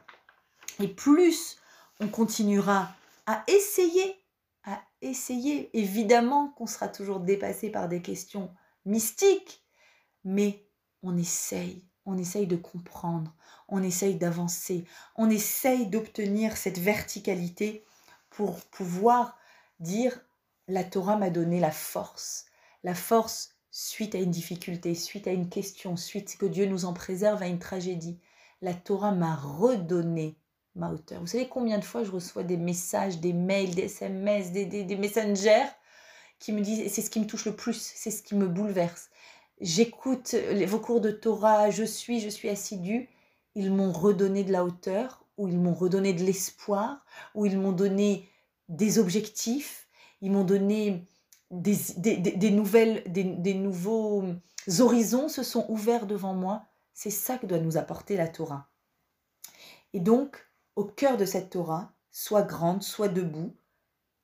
Et plus on continuera à essayer, à essayer, évidemment qu'on sera toujours dépassé par des questions mystiques, mais on essaye, on essaye de comprendre, on essaye d'avancer, on essaye d'obtenir cette verticalité pour pouvoir dire la Torah m'a donné la force, la force suite à une difficulté, suite à une question, suite que Dieu nous en préserve à une tragédie. La Torah m'a redonné ma hauteur. Vous savez combien de fois je reçois des messages, des mails, des SMS, des, des, messengers qui me disent, c'est ce qui me touche le plus, c'est ce qui me bouleverse. J'écoute vos cours de Torah, je suis, je suis assidue. Ils m'ont redonné de la hauteur, ou ils m'ont redonné de l'espoir, ou ils m'ont donné des objectifs, ils m'ont donné des, des, des nouvelles, des, nouveaux horizons se sont ouverts devant moi. C'est ça que doit nous apporter la Torah. Et donc, au cœur de cette Torah, soit grande, soit debout,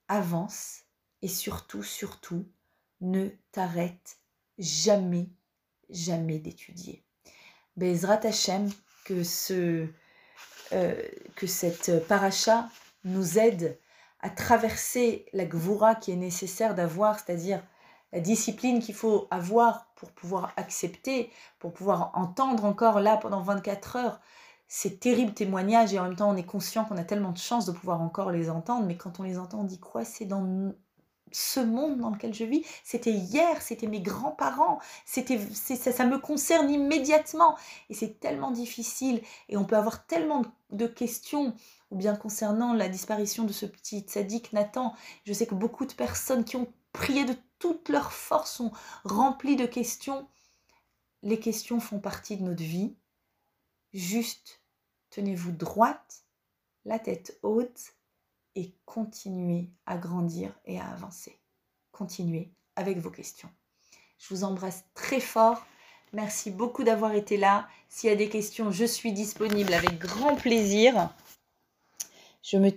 avance et surtout, surtout, ne t'arrête jamais, jamais d'étudier. Bezrat Hashem, que, ce, euh, que cette paracha nous aide à traverser la gvoura qui est nécessaire d'avoir, c'est-à-dire la discipline qu'il faut avoir pour pouvoir accepter, pour pouvoir entendre encore là pendant 24 heures ces terribles témoignages et en même temps on est conscient qu'on a tellement de chance de pouvoir encore les entendre, mais quand on les entend on dit quoi C'est dans ce monde dans lequel je vis, c'était hier, c'était mes grands-parents, ça, ça me concerne immédiatement et c'est tellement difficile et on peut avoir tellement de questions ou bien concernant la disparition de ce petit sadique Nathan, je sais que beaucoup de personnes qui ont prié de toute leur force sont remplies de questions. Les questions font partie de notre vie. Juste, tenez-vous droite, la tête haute et continuez à grandir et à avancer. Continuez avec vos questions. Je vous embrasse très fort. Merci beaucoup d'avoir été là. S'il y a des questions, je suis disponible avec grand plaisir. Je me